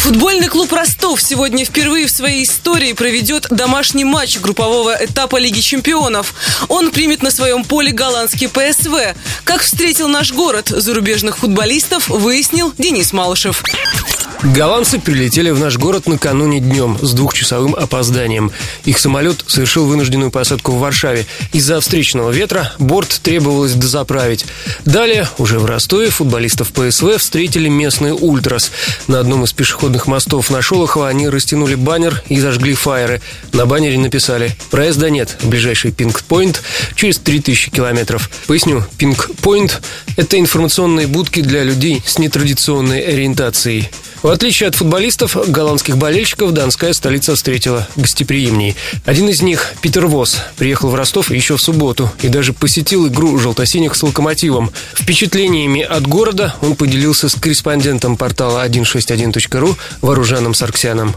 Футбольный клуб «Ростов» сегодня впервые в своей истории проведет домашний матч группового этапа Лиги чемпионов. Он примет на своем поле голландский ПСВ. Как встретил наш город зарубежных футболистов, выяснил Денис Малышев. Голландцы прилетели в наш город накануне днем с двухчасовым опозданием. Их самолет совершил вынужденную посадку в Варшаве. Из-за встречного ветра борт требовалось дозаправить. Далее, уже в Ростове, футболистов ПСВ встретили местные ультрас. На одном из пешеходных мостов на Шолохово они растянули баннер и зажгли фаеры. На баннере написали «Проезда нет, ближайший пинг-пойнт через 3000 километров». Поясню, пинг-пойнт – это информационные будки для людей с нетрадиционной ориентацией. В отличие от футболистов, голландских болельщиков Донская столица встретила гостеприимней. Один из них, Питер Вос, приехал в Ростов еще в субботу и даже посетил игру желто-синих с «Локомотивом». Впечатлениями от города он поделился с корреспондентом портала 161.ru Вооруженным Сарксяном.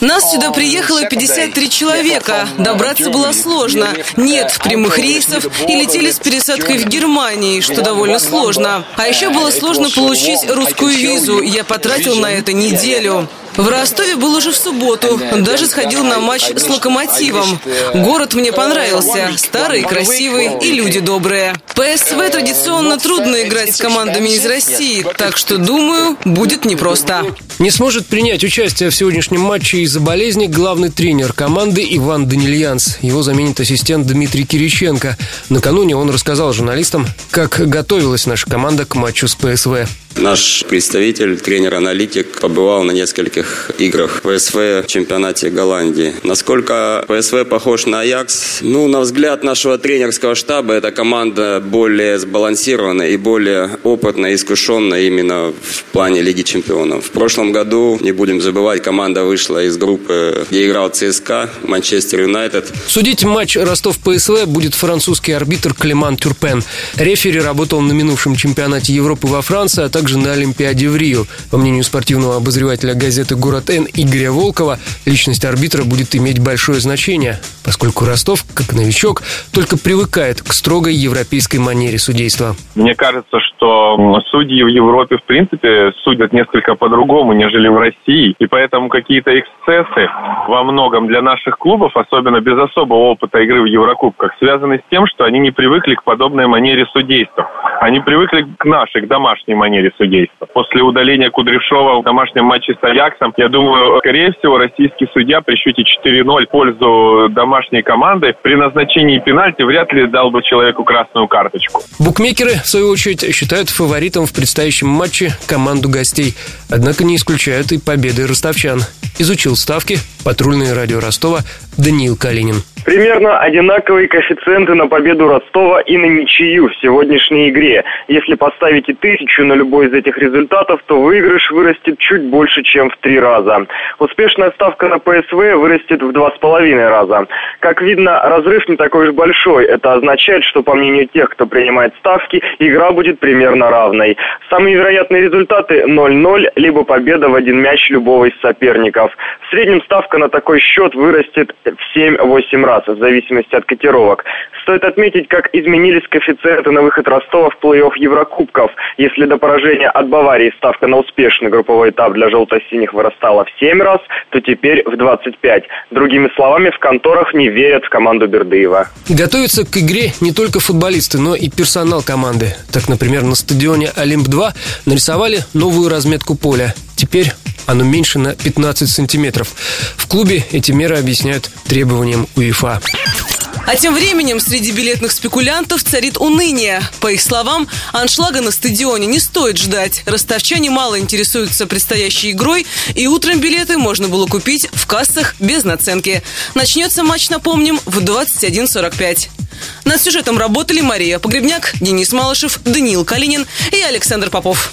Нас сюда приехало 53 человека. Добраться было сложно. Нет прямых рейсов и летели с пересадкой в Германии, что довольно сложно. А еще было сложно получить получить русскую визу. Я потратил на это неделю. В Ростове был уже в субботу. Даже сходил на матч с «Локомотивом». Город мне понравился. Старый, красивый и люди добрые. ПСВ традиционно трудно играть с командами из России, так что, думаю, будет непросто. Не сможет принять участие в сегодняшнем матче из-за болезни главный тренер команды Иван Данильянц. Его заменит ассистент Дмитрий Кириченко. Накануне он рассказал журналистам, как готовилась наша команда к матчу с ПСВ. Наш представитель, тренер-аналитик, побывал на нескольких играх ПСВ в чемпионате Голландии. Насколько ПСВ похож на Аякс? Ну, на взгляд нашего тренерского штаба, эта команда более сбалансированная и более опытная, искушенная именно в плане Лиги чемпионов. В прошлом году, не будем забывать, команда вышла из группы, где играл ЦСКА, Манчестер Юнайтед. Судить матч Ростов-ПСВ будет французский арбитр Клеман Тюрпен. Рефери работал на минувшем чемпионате Европы во Франции, а также на Олимпиаде в Рио. По мнению спортивного обозревателя газеты «Город Н» Игоря Волкова, личность арбитра будет иметь большое значение, поскольку Ростов, как новичок, только привыкает к строгой европейской манере судейства. Мне кажется, что судьи в Европе, в принципе, судят несколько по-другому, нежели в России. И поэтому какие-то эксцессы во многом для наших клубов, особенно без особого опыта игры в Еврокубках, связаны с тем, что они не привыкли к подобной манере судейства. Они привыкли к нашей, к домашней манере судейства. После удаления Кудряшова в домашнем матче с Аяксом, я думаю, скорее всего, российский судья при счете 4-0 в пользу домашней команды при назначении пенальти вряд ли дал бы человеку красную карточку. Букмекеры, в свою очередь, считают фаворитом в предстоящем матче команду гостей. Однако не исключают и победы ростовчан. Изучил ставки патрульное радио Ростова Даниил Калинин. Примерно одинаковые коэффициенты на победу Ростова и на ничью в сегодняшней игре. Если поставите тысячу на любой из этих результатов, то выигрыш вырастет чуть больше, чем в три раза. Успешная ставка на ПСВ вырастет в два с половиной раза. Как видно, разрыв не такой уж большой. Это означает, что по мнению тех, кто принимает ставки, игра будет примерно равной. Самые вероятные результаты 0-0, либо победа в один мяч любого из соперников. В среднем ставка на такой счет вырастет в 7-8 раз в зависимости от котировок. Стоит отметить, как изменились коэффициенты на выход Ростова в плей-офф Еврокубков. Если до поражения от Баварии ставка на успешный групповой этап для желто-синих вырастала в 7 раз, то теперь в 25. Другими словами, в конторах не верят в команду Бердыева. Готовятся к игре не только футболисты, но и персонал команды. Так, например, на стадионе «Олимп-2» нарисовали новую разметку поля. Теперь оно меньше на 15 сантиметров. В клубе эти меры объясняют требованиям УЕФА. А тем временем среди билетных спекулянтов царит уныние. По их словам, аншлага на стадионе не стоит ждать. Ростовчане мало интересуются предстоящей игрой, и утром билеты можно было купить в кассах без наценки. Начнется матч, напомним, в 21.45. Над сюжетом работали Мария Погребняк, Денис Малышев, Даниил Калинин и Александр Попов.